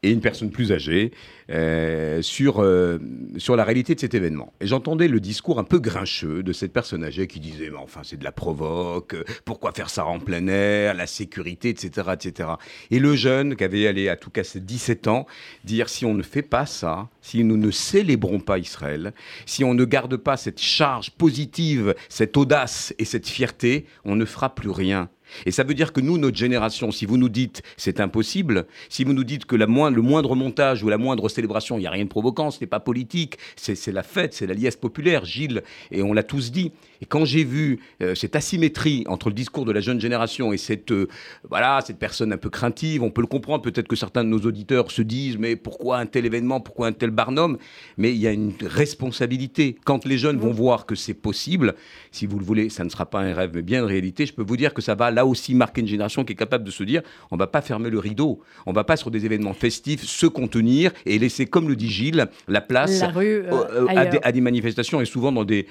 et une personne plus âgée euh, sur, euh, sur la réalité de cet événement. Et j'entendais le discours un peu grincheux de cette personne âgée qui disait Mais enfin, c'est de la provoque, euh, pourquoi faire ça en plein air, la sécurité, etc. etc. Et le jeune, qui avait allé à tout cas ses 17 ans, dire Si on ne fait pas ça, si nous ne célébrons pas Israël, si on ne garde pas cette charge positive, cette audace et cette fierté, on ne fera plus rien. Et ça veut dire que nous, notre génération, si vous nous dites c'est impossible, si vous nous dites que la moindre, le moindre montage ou la moindre célébration, il n'y a rien de provoquant, ce n'est pas politique, c'est c'est la fête, c'est la liesse populaire, Gilles, et on l'a tous dit. Et quand j'ai vu euh, cette asymétrie entre le discours de la jeune génération et cette, euh, voilà, cette personne un peu craintive, on peut le comprendre, peut-être que certains de nos auditeurs se disent mais pourquoi un tel événement, pourquoi un tel barnum? Mais il y a une responsabilité. Quand les jeunes vont voir que c'est possible, si vous le voulez, ça ne sera pas un rêve, mais bien une réalité, je peux vous dire que ça va là aussi marquer une génération qui est capable de se dire on va pas fermer le rideau, on va pas sur des événements festifs se contenir et laisser, comme le dit Gilles, la place La rue, euh, à, des, à des manifestations et souvent dans des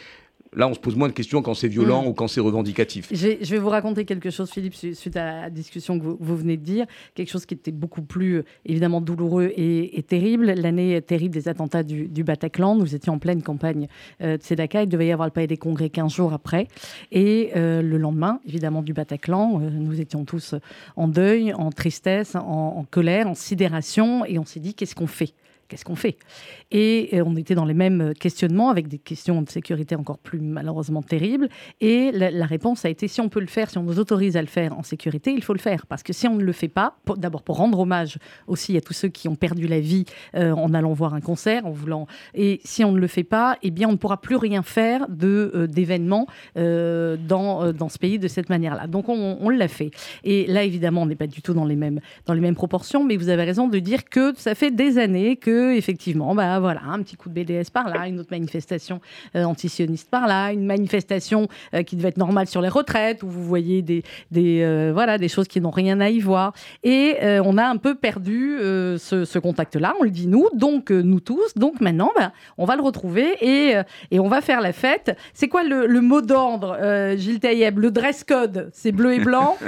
Là, on se pose moins de questions quand c'est violent ou quand c'est revendicatif. Je vais, vous raconter quelque chose, Philippe, su- suite à la discussion que vous, vous venez de dire. Quelque chose qui était beaucoup plus, évidemment, douloureux et, et terrible. L'année terrible des attentats du, du Bataclan. Nous étions en pleine campagne euh, de Sedaka. Il devait y avoir le palais des congrès 15 jours après. Et euh, le lendemain, évidemment, du Bataclan, euh, nous étions tous en deuil, en tristesse, en, en colère, en sidération. Et on s'est dit, qu'est-ce qu'on fait? Qu'est-ce qu'on fait? Et euh, on était dans les mêmes questionnements avec des questions de sécurité encore plus malheureusement terribles. Et la, réponse a été si on peut le faire, si on nous autorise à le faire en sécurité, il faut le faire. Parce que si on ne le fait pas, d'abord pour rendre hommage aussi à tous ceux qui ont perdu la vie euh, en allant voir un concert, en voulant. Et si on ne le fait pas, eh bien on ne pourra plus rien faire de euh, d'événements dans dans ce pays de cette manière-là. Donc on, on l'a fait. Et là évidemment on n'est pas du tout dans les mêmes dans les mêmes proportions, mais vous avez raison de dire que ça fait des années que effectivement, bah voilà, un petit coup de BDS par là, une autre manifestation euh, antisioniste par là, une manifestation euh, qui devait être normale sur les retraites où vous voyez des des euh, voilà des choses qui n'ont rien à y voir. Et euh, on a un peu perdu ce, contact-là, on le dit nous, donc nous tous. Donc maintenant, bah, on va le retrouver et, et on va faire la fête. C'est quoi le, mot d'ordre, Gilles Taïeb? Le dress code, c'est bleu et blanc? [laughs]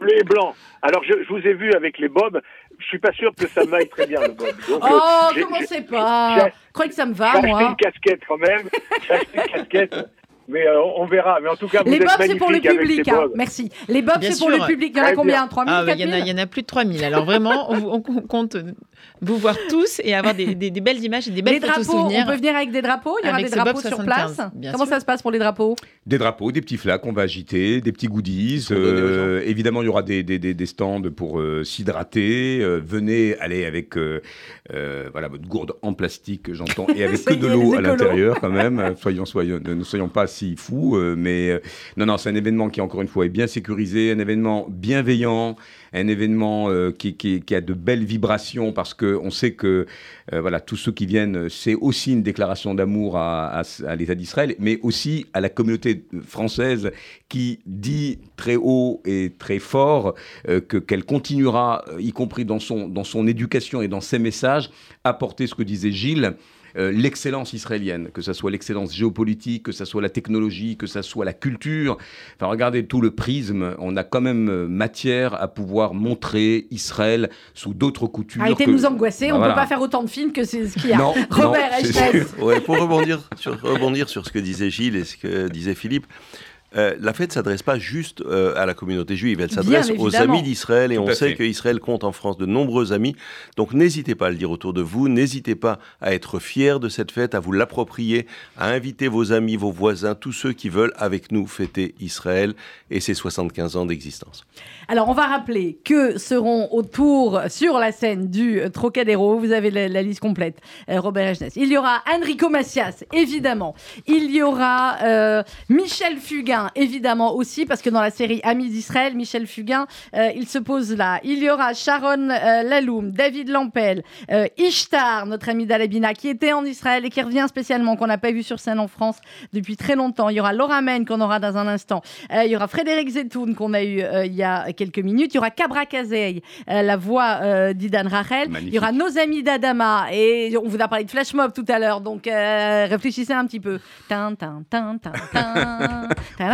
Bleu et blanc. Alors, je, je vous ai vu avec les bobs. Je suis pas sûr que ça m'aille très bien, le bob. Donc, euh, Oh, j'ai- commencez j'ai- pas j'ai- Je crois que ça me J'ai va, acheté moi. une casquette quand même. J'ai acheté une casquette. Mais euh, on verra. Mais en tout cas, vous Les bobs, c'est pour le public. hein. bobs. Merci. Les bobs, c'est pour le public. Il y en a combien bien. 3000 Ah, bah, il y, en a- 4000 il y en a plus de 3000. Alors vraiment, on, on compte vous voir tous et avoir des, des- des belles images et des belles Les photos drapeaux, on souvenirs. peut venir avec des drapeaux Il y aura Avec des drapeaux sur 75, place Comment sûr. ça se passe pour les drapeaux Des drapeaux, des petits flacs qu'on va agiter, des petits goodies. euh, évidemment, il y aura des, des- des- des stands pour euh, s'hydrater. Euh, venez, allez avec euh, euh, voilà, votre gourde en plastique, j'entends, et avec [laughs] que de l'eau à l'intérieur quand même. Soyons, soyons, ne soyons pas si fous. euh, mais euh, non, non, c'est un événement qui, encore une fois, est bien sécurisé, un événement bienveillant, un événement euh, qui, a de belles vibrations parce qu'on sait que voilà, tous ceux qui viennent, c'est aussi une déclaration d'amour à, l'État d'Israël, mais aussi à la communauté française qui dit très haut et très fort que qu'elle continuera, y compris dans son, dans son éducation et dans ses messages, à porter ce que disait Gilles. Euh, l'excellence israélienne, que ce soit l'excellence géopolitique, que ce soit la technologie, que ce soit la culture. Enfin, regardez tout le prisme. On a quand même euh, matière à pouvoir montrer Israël sous d'autres coutures. Arrêtez que- de nous angoisser, Bah, on ne voilà. peut pas faire autant de films que c'est ce qu'il y a. Non, Robert, non. Ouais, pour rebondir sur, rebondir sur ce que disait Gilles et ce que disait Philippe, euh, la fête ne s'adresse pas juste euh, à la communauté juive, elle s'adresse aux amis d'Israël et Tout on sait qu'Israël compte en France de nombreux amis. Donc n'hésitez pas à le dire autour de vous, n'hésitez pas à être fiers de cette fête, à vous l'approprier, à inviter vos amis, vos voisins, tous ceux qui veulent avec nous fêter Israël et ses 75 ans d'existence. Alors, on va rappeler que seront autour sur la scène du Trocadéro, vous avez la, la liste complète, euh, Robert Ejnes. Il y aura Enrico Macias, évidemment. Il y aura euh, Michel Fugain, évidemment aussi, parce que dans la série Amis d'Israël, Michel Fugain, euh, il se pose là. Il y aura Sharon euh, Laloum, David Lampel, euh, Ishtar, notre ami d'Alabina, qui était en Israël et qui revient spécialement, qu'on n'a pas vu sur scène en France depuis très longtemps. Il y aura Laura Men, qu'on aura dans un instant. Il y aura Frédéric Zetoun, qu'on a eu il y a quelques minutes. Il y aura Cabra Kazei, la voix d'Idan Rachel. Magnifique. Il y aura nos amis d'Adama. Et on vous a parlé de Flash Mob tout à l'heure, donc réfléchissez un petit peu. Tin, tin, tin, tin, tin.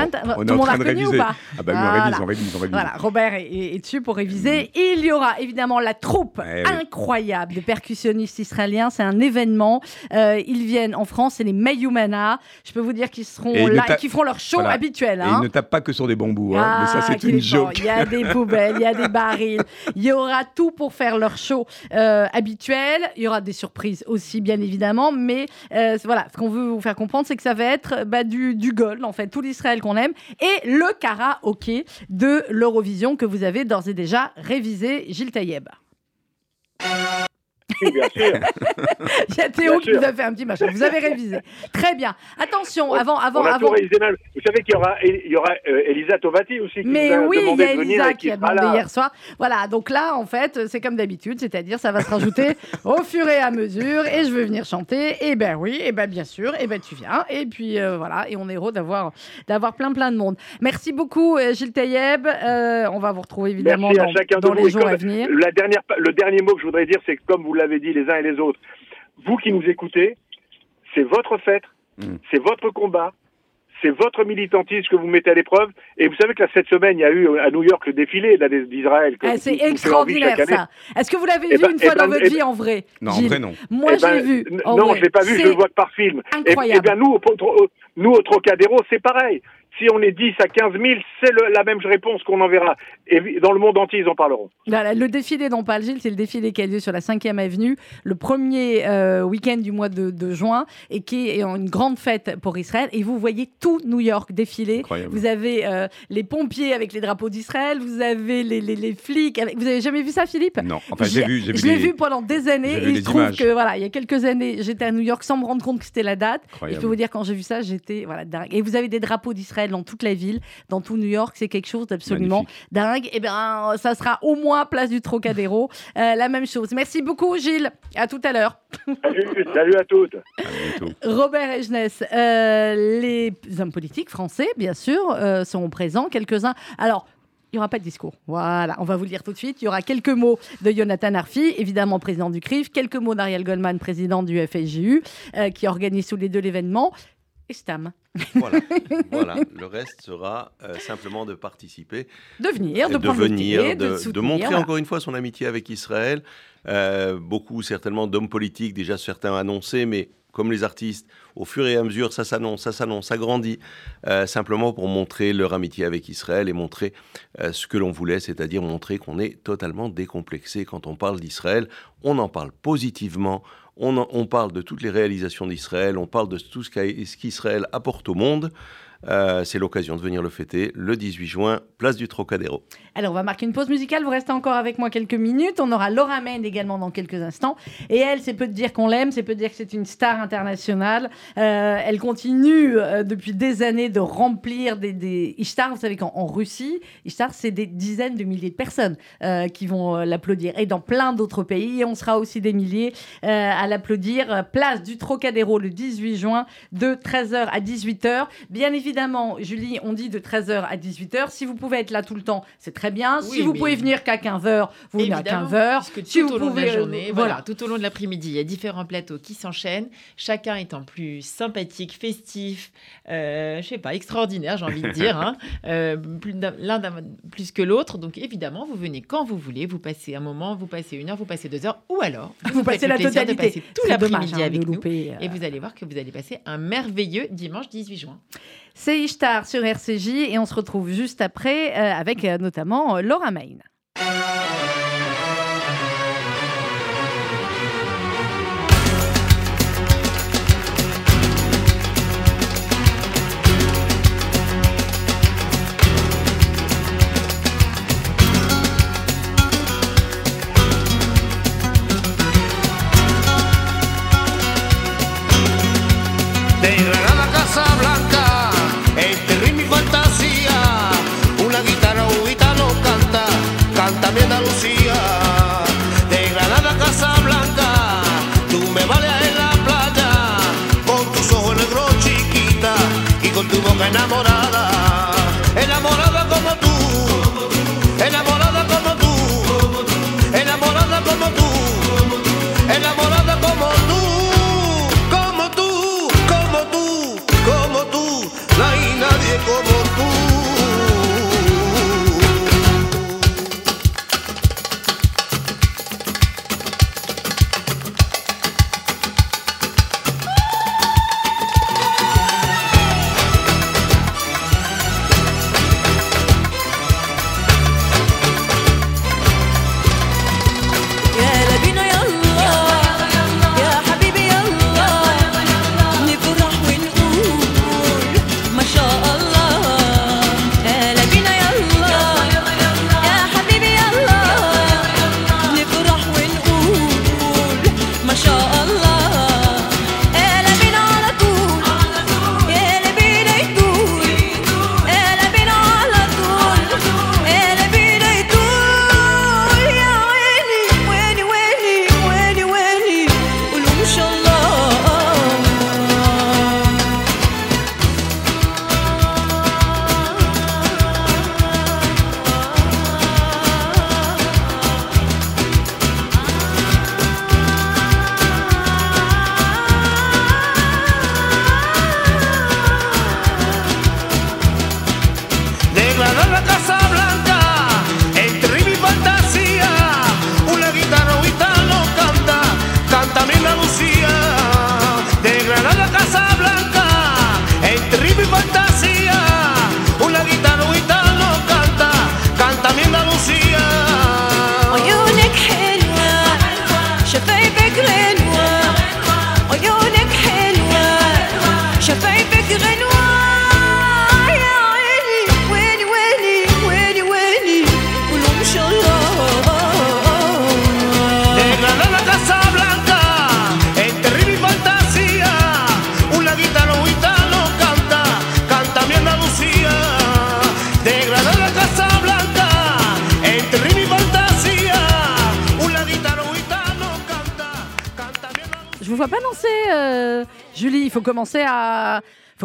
Tin. On Tout le monde a reconnu ou pas Ah bah oui, on Voilà. révise, on révise, on révise. voilà, Robert est, dessus pour réviser. Il y aura évidemment la troupe Eh incroyable de percussionnistes israéliens. C'est un événement. Euh, ils viennent en France, c'est les Mayumana. Je peux vous dire qu'ils seront Et ils là, et qu'ils feront leur show Voilà. habituel. Et hein. il ne tape pas que sur des bambous, hein, mais ça Ah, c'est une joke. Il y a des poubelles, il y a des barils. Il y aura tout pour faire leur show euh, habituel. Il y aura des surprises aussi, bien évidemment. Mais euh, voilà, ce qu'on veut vous faire comprendre, c'est que ça va être bah, du, du gold, en fait, tout l'Israël aime, et le karaoké de l'Eurovision que vous avez d'ores et déjà révisé, Gilles Taïeb. Oui, bien sûr. [laughs] Il y a Théo Bien qui sûr. nous a fait un petit machin. Vous avez révisé. Très bien. Attention, avant, avant, on avant. Vous savez qu'il y aura, il y aura euh, Elisa Tovati aussi qui Mais nous a oui, il y a Elisa qui a demandé hier soir. Voilà, donc là, en fait, c'est comme d'habitude, c'est-à-dire ça va se rajouter [laughs] au fur et à mesure, et je veux venir chanter. Et ben oui, et ben bien sûr, et ben tu viens. Et puis euh, voilà, et on est heureux d'avoir d'avoir plein plein de monde. Merci beaucoup, euh, Gilles Taïeb. Euh, on va vous retrouver évidemment Merci à dans, chacun dans de les jours comme- à venir. La dernière, le dernier mot que je voudrais dire, c'est que comme vous l'avez dit les uns et les autres, vous qui nous écoutez, c'est votre fête, Mm. C'est votre combat. C'est votre militantisme que vous mettez à l'épreuve. Et vous savez que là, cette semaine, il y a eu à New York le défilé d'Israël. Ah, c'est extraordinaire ça. Est-ce que vous l'avez Eh vu ben- une eh fois ben- dans votre eh vie ben- en vrai Non, en vrai, non. Moi, Eh je l'ai vu. non, vrai. je l'ai pas vu, je le vois que par film. Incroyable. Et, bien nous, au, au- nous, au Trocadéro, c'est pareil. Si on est 10 à 15 000, c'est la même réponse qu'on enverra. Et dans le monde entier, ils en parleront. Voilà, le défilé dont parle Gilles, c'est le défilé qui a lieu sur la 5e avenue le premier euh, week-end du mois de, de juin et qui est une grande fête pour Israël. Et vous voyez tout New York défiler. Incroyable. Vous avez euh, les pompiers avec les drapeaux d'Israël, vous avez les, les- les flics. Avec... Vous avez jamais vu ça, Philippe? Non, enfin, j'ai vu, j'ai vu Je l'ai les- vu pendant des années. j'ai Et vu il les se trouve images. que voilà, il y a quelques années, j'étais à New York sans me rendre compte que c'était la date. Et je peux vous dire quand j'ai vu ça, j'étais voilà dingue. Et vous avez des drapeaux d'Israël dans toute la ville, dans tout New York, c'est quelque chose d'absolument dingue. Et bien, ça sera au moins place du Trocadéro, [laughs] Euh, la même chose. Merci beaucoup, Gilles. À tout à l'heure. Salut, salut à toutes. Robert Egenès, euh, les hommes politiques français, bien sûr, euh, sont présents. Quelques-uns. Alors. Il n'y aura pas de discours. Voilà, on va vous le dire tout de suite. Il y aura quelques mots de Jonathan Arfi, évidemment président du CRIF, quelques mots d'Ariel Goldman, président du FSJU, euh, qui organise tous les deux l'événement, et Stam. Voilà. [laughs] voilà. Le reste sera euh, simplement de participer, De venir, de, venir, de, montrer encore une fois son amitié avec Israël. Euh, beaucoup certainement d'hommes politiques, déjà certains annoncés, mais comme les artistes, au fur et à mesure, ça s'annonce, ça s'annonce, ça grandit, euh, simplement pour montrer leur amitié avec Israël et montrer euh, ce que l'on voulait, c'est-à-dire montrer qu'on est totalement décomplexé quand on parle d'Israël. On en parle positivement, on, on parle de toutes les réalisations d'Israël, on parle de tout ce qu'Israël apporte au monde. Euh, c'est l'occasion de venir le fêter le 18 juin, place du Trocadéro. Alors, on va marquer une pause musicale. Vous restez encore avec moi quelques minutes. On aura Laura Main également dans quelques instants. Et elle, c'est peu de dire qu'on l'aime, c'est peu de dire que c'est une star internationale. Euh, elle continue euh, depuis des années de remplir des, des... Ishtar. Vous savez qu'en en Russie, Ishtar, c'est des dizaines de milliers de personnes qui vont l'applaudir. Et dans plein d'autres pays, on sera aussi des milliers à l'applaudir. Place du Trocadéro le 18 juin de 13h à 18h. Bien évidemment, Julie, on dit de 13h à 18h. Si vous pouvez être là tout le temps, c'est très bien. Oui, si vous pouvez venir qu'à 15h, vous venez à Évidemment, 15h. puisque Si tout vous au long de pouvez, la euh, journée, voilà. tout au long de l'après-midi, il y a différents plateaux qui s'enchaînent, chacun étant plus sympathique, festif, euh, je sais pas, extraordinaire, j'ai envie de dire, hein, [laughs] euh, l'un plus que l'autre. Donc évidemment, vous venez quand vous voulez, vous passez un moment, vous passez une heure, vous passez deux heures, ou alors Vous passez la plaisir de totalité. passer tout l'après-midi hein, avec de nous. louper, euh. Et vous allez voir que vous allez passer un merveilleux dimanche 18 juin. C'est Ishtar sur RCJ et on se retrouve juste après euh, avec euh, notamment euh, Laura Main.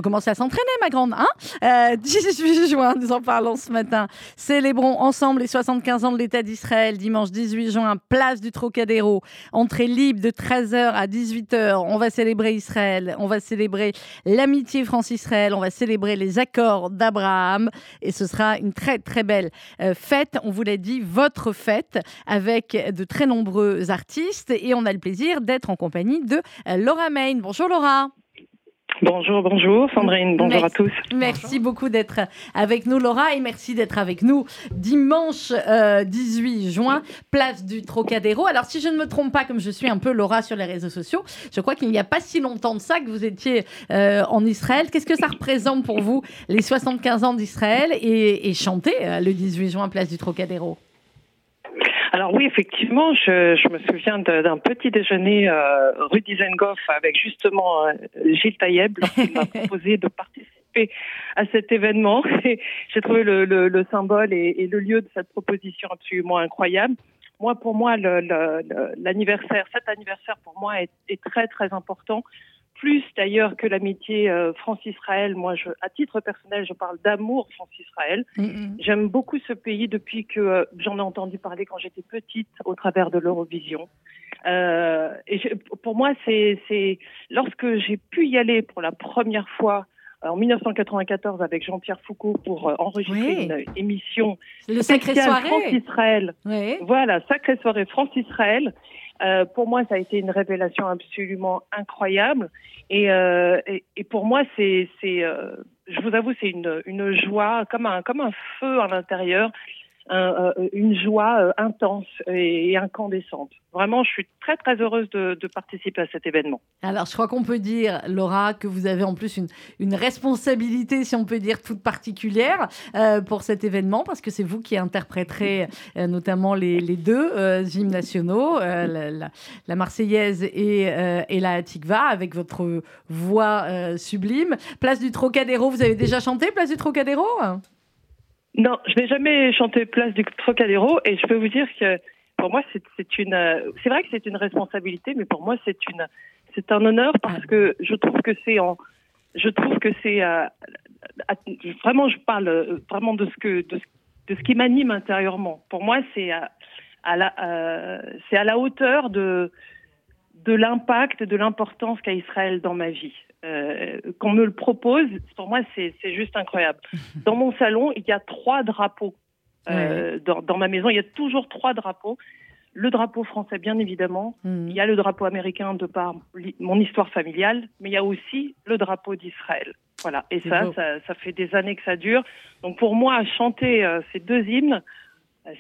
Faut commencer à s'entraîner, ma grande. Hein? Euh, [laughs] 18 juin, nous en parlons ce matin. Célébrons ensemble les 75 ans de l'État d'Israël. Dimanche 18 juin, place du Trocadéro. Entrée libre de 13h à 18h. On va célébrer Israël. On va célébrer l'amitié France-Israël. On va célébrer les accords d'Abraham. Et ce sera une très, très belle euh, fête. On vous l'a dit, votre fête avec de très nombreux artistes. Et on a le plaisir d'être en compagnie de euh, Laura Main. Bonjour Laura. Bonjour, bonjour Sandrine, bonjour Merci. à tous. Merci beaucoup d'être avec nous, Laura, et merci d'être avec nous dimanche euh, 18 juin, place du Trocadéro. Alors, si je ne me trompe pas, comme je suis un peu Laura sur les réseaux sociaux, je crois qu'il n'y a pas si longtemps de ça que vous étiez euh, en Israël. Qu'est-ce que ça représente pour vous, les 75 ans d'Israël, et, et chanter euh, le 18 juin, place du Trocadéro? Alors oui, effectivement, je, je me souviens d'un petit déjeuner euh, rue Dizengoff avec justement euh, Gilles Taïeb lorsqu'il m'a [laughs] proposé de participer à cet événement. [laughs] J'ai trouvé le, le- le symbole et, et le lieu de cette proposition absolument incroyable. Moi, pour moi, l'anniversaire, cet anniversaire pour moi est, est très très important. Plus d'ailleurs que l'amitié euh, France-Israël. Moi, je, à titre personnel, je parle d'amour France-Israël. J'aime beaucoup ce pays depuis que euh, j'en ai entendu parler quand j'étais petite au travers de l'Eurovision. Euh, et pour moi, c'est c'est lorsque j'ai pu y aller pour la première fois en 1994 avec Jean-Pierre Foucault pour enregistrer Oui. une émission Le Sacré Soirée. France-Israël. Voilà, sacrée soirée France-Israël. Euh, pour moi, ça a été une révélation absolument incroyable. Et, euh, et, pour moi, c'est, c'est, euh, je vous avoue, c'est une, une joie, comme un, comme un feu à l'intérieur, euh, une joie euh, intense et, incandescente. Vraiment, je suis très très heureuse de, participer à cet événement. Alors, je crois qu'on peut dire, Laura, que vous avez en plus une, responsabilité, si on peut dire, toute particulière euh, pour cet événement, parce que c'est vous qui interpréterez notamment les, deux hymnes nationaux, la, la- la Marseillaise et, la Tikva, avec votre voix sublime. Place du Trocadéro, vous avez déjà chanté Place du Trocadéro? Non, je n'ai jamais chanté Place du Trocadéro et je peux vous dire que pour moi c'est une euh, c'est vrai que c'est une responsabilité mais pour moi c'est une c'est un honneur parce que je trouve que c'est en je trouve que c'est euh, vraiment je parle euh, vraiment de ce que de, ce- de ce qui m'anime intérieurement. Pour moi c'est à, à la c'est à la hauteur de de l'impact, de l'importance qu'a Israël dans ma vie. Euh, qu'on me le propose, pour moi, c'est juste incroyable. [laughs] Dans mon salon, il y a trois drapeaux. Euh, dans, dans ma maison, il y a toujours trois drapeaux. Le drapeau français, bien évidemment. Il y a le drapeau américain de par mon histoire familiale, mais il y a aussi le drapeau d'Israël. Voilà. Et ça, ça, ça fait des années que ça dure. Donc pour moi, chanter euh, ces deux hymnes,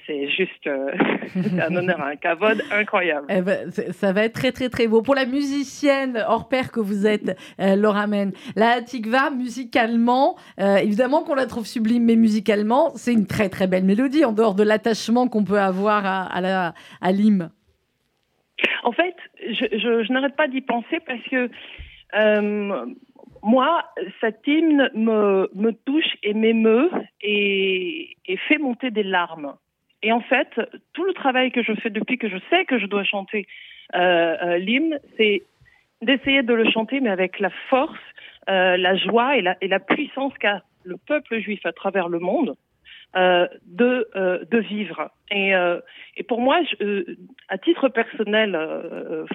c'est juste euh, [laughs] un honneur, un cavode incroyable. Eh ben, ça va être très très très beau. Pour la musicienne hors pair que vous êtes, euh, Laura Men, la Tikva, musicalement, euh, évidemment qu'on la trouve sublime, mais musicalement, c'est une très très belle mélodie, en dehors de l'attachement qu'on peut avoir à, à la- à l'hymne. En fait, je, je- je n'arrête pas d'y penser parce que euh, moi, cet hymne me, me touche et m'émeut et, et fait monter des larmes. Et en fait, tout le travail que je fais depuis que je sais que je dois chanter euh, euh, l'hymne, c'est d'essayer de le chanter, mais avec la force, euh, la joie et la, puissance qu'a le peuple juif à travers le monde de, vivre. Et, pour moi, à titre personnel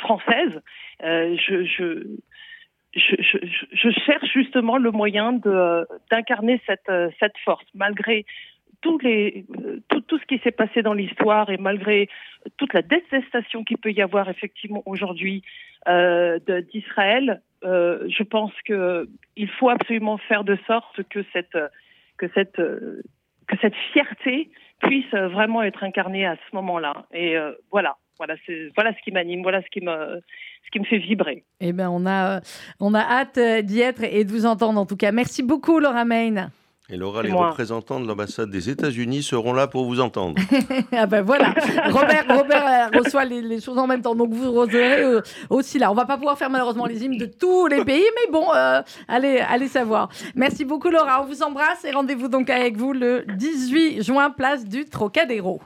française, je, cherche justement le moyen d'incarner cette, cette force, malgré tout, ce qui s'est passé dans l'histoire et malgré toute la détestation qu'il peut y avoir effectivement aujourd'hui euh, d'Israël, euh, je pense que il faut absolument faire de sorte que cette fierté puisse vraiment être incarnée à ce moment-là. Et euh, voilà, voilà, voilà ce qui m'anime, voilà ce qui me fait vibrer. Eh bien, on a, on a hâte d'y être et de vous entendre en tout cas. Merci beaucoup, Laura Main. Et Laura, les moi. représentants de l'ambassade des États-Unis seront là pour vous entendre. [laughs] ah ben voilà, Robert, Robert euh, reçoit les, les choses en même temps, donc vous recevrez euh, aussi là. On va pas pouvoir faire malheureusement les hymnes de tous les pays, mais bon, euh, allez, allez savoir. Merci beaucoup Laura, on vous embrasse et rendez-vous donc avec vous le 18 juin, place du Trocadéro.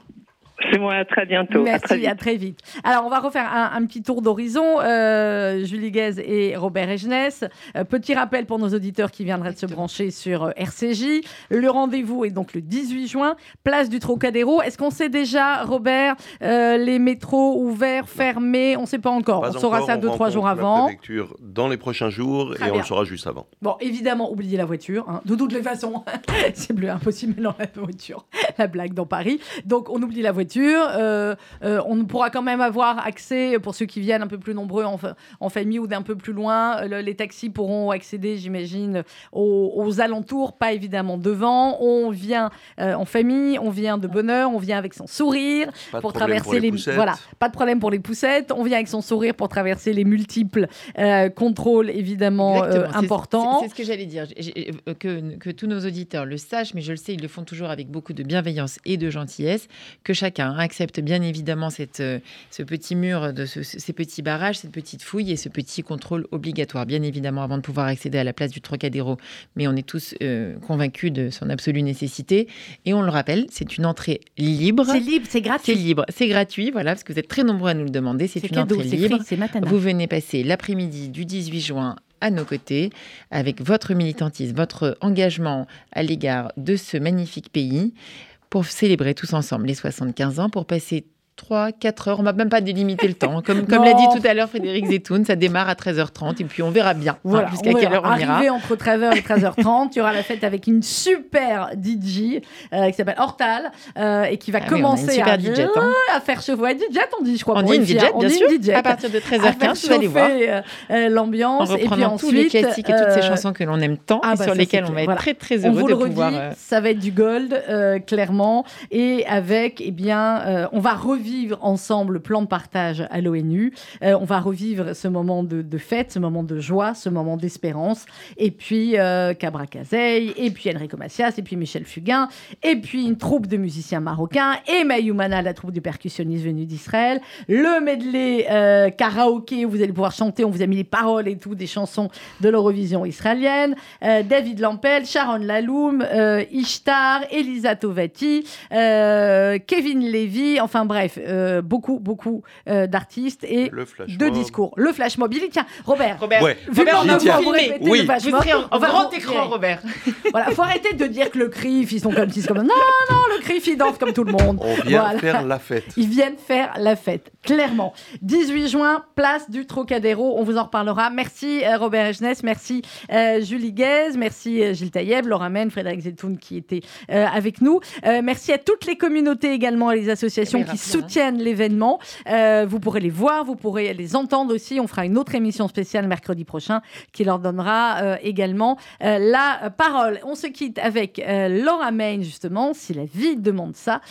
C'est moi, à très bientôt. Merci, à très vite. à très vite. Alors, on va refaire un, un petit tour d'horizon. Euh, Julie Guez et Robert Egenès. Euh, petit rappel pour nos auditeurs qui viendraient de se brancher sur euh, RCJ. Le rendez-vous est donc le 18 juin, place du Trocadéro. Est-ce qu'on sait déjà, Robert, euh, les métros ouverts, fermés? On ne sait pas encore. Pas on saura ça on deux, trois jours la avant. préfecture dans les prochains jours Très et on le saura juste avant. Bon, évidemment, oubliez la voiture. hein. De toutes les façons, [laughs] c'est plus impossible dans la voiture. La blague dans Paris. Donc, on oublie la voiture. Euh, euh, on pourra quand même avoir accès, pour ceux qui viennent un peu plus nombreux en, fa- en famille ou d'un peu plus loin, euh, le- les taxis pourront accéder, j'imagine, aux, aux alentours, pas évidemment devant. On vient euh, en famille, on vient de bonne heure, on vient avec son sourire Pas pour traverser pour les voilà, pas de problème pour les poussettes. On vient avec son sourire pour traverser les multiples euh, contrôles évidemment euh, importants. C'est ce que j'allais dire. Que, que tous nos auditeurs le sachent, mais je le sais, ils le font toujours avec beaucoup de bienveillance et de gentillesse. Que chacun accepte bien évidemment cette, euh, ce petit mur, de ce- ces petits barrages, cette petite fouille et ce petit contrôle obligatoire, bien évidemment, avant de pouvoir accéder à la place du Trocadéro. Mais on est tous euh, convaincus de son absolue nécessité. Et on le rappelle, c'est une entrée libre. C'est libre, c'est gratuit. C'est libre, c'est gratuit, voilà, parce que vous êtes très nombreux à nous le demander. C'est une cadeau, entrée libre. free. Vous venez passer l'après-midi du 18 juin à nos côtés avec votre militantisme, votre engagement à l'égard de ce magnifique pays pour célébrer tous ensemble les 75 ans, pour passer 3, 4 heures. On va même pas délimiter le temps. Comme, comme l'a dit tout à l'heure Frédéric Zetoun, ça démarre à 13h30 et puis on verra bien hein, Voilà, jusqu'à on quelle heure on ira. Arrivé entre 13h et 13h30, il y aura la fête avec une super DJ euh, qui s'appelle Hortal euh, et qui va Ah oui, on commencer super à, DJ, hein. à faire chauffer. DJ, on dit, je crois. On dit une DJ, hein. On bien sûr. une. À partir de À faire 13h15, vous allez voir. euh, euh, En l'ambiance. Et puis reprenant tous les ensuite, classiques et toutes ces euh, chansons que l'on aime tant ah et bah sur ça, lesquelles on va être Voilà. très très On heureux vous de le pouvoir. euh, ça va être du gold, clairement. Et avec, eh bien, on va revivre ensemble le plan de partage à l'ONU. Euh, on va revivre ce moment de, fête, ce moment de joie, ce moment d'espérance. Et puis euh, Cabra Cazeil, et puis Enrico Macias, et puis Michel Fugain, et puis une troupe de musiciens marocains, et Mayoumana, la troupe de percussionnistes venus d'Israël. Le medley euh, karaoké, vous allez pouvoir chanter, on vous a mis les paroles et tout, des chansons de l'Eurovision israélienne. Euh, David Lampel, Sharon Laloum, euh, Ishtar, Elisa Tovati, Kevin Levy, enfin bref, euh, beaucoup, beaucoup euh, d'artistes et de mob. discours. Le flash mob, il y tient. Robert, Robert, Ouais. vu Robert, on a va vous vous filmer. répéter Oui. le flash Vous mob, serez en, grand vous- écran, Robert. [laughs] Voilà, faut arrêter de dire que le CRIF, ils sont comme c'est comme non, non, le CRIF, ils dansent comme tout le monde. On vient Voilà. faire la fête. Ils viennent faire la fête, clairement. 18 juin, place du Trocadéro. On vous en reparlera. Merci euh, Robert Egenès, merci euh, Julie Guez, merci euh, Gilles Taïeb, Laura Men, Frédéric Zetoun qui étaient euh, avec nous. Euh, merci à toutes les communautés également et les associations Oui, qui rapidement. Soutiennent l'événement. Euh, vous pourrez les voir, vous pourrez les entendre aussi. On fera une autre émission spéciale mercredi prochain qui leur donnera euh, également euh, la parole. On se quitte avec Laura Main, justement, si la vie demande ça.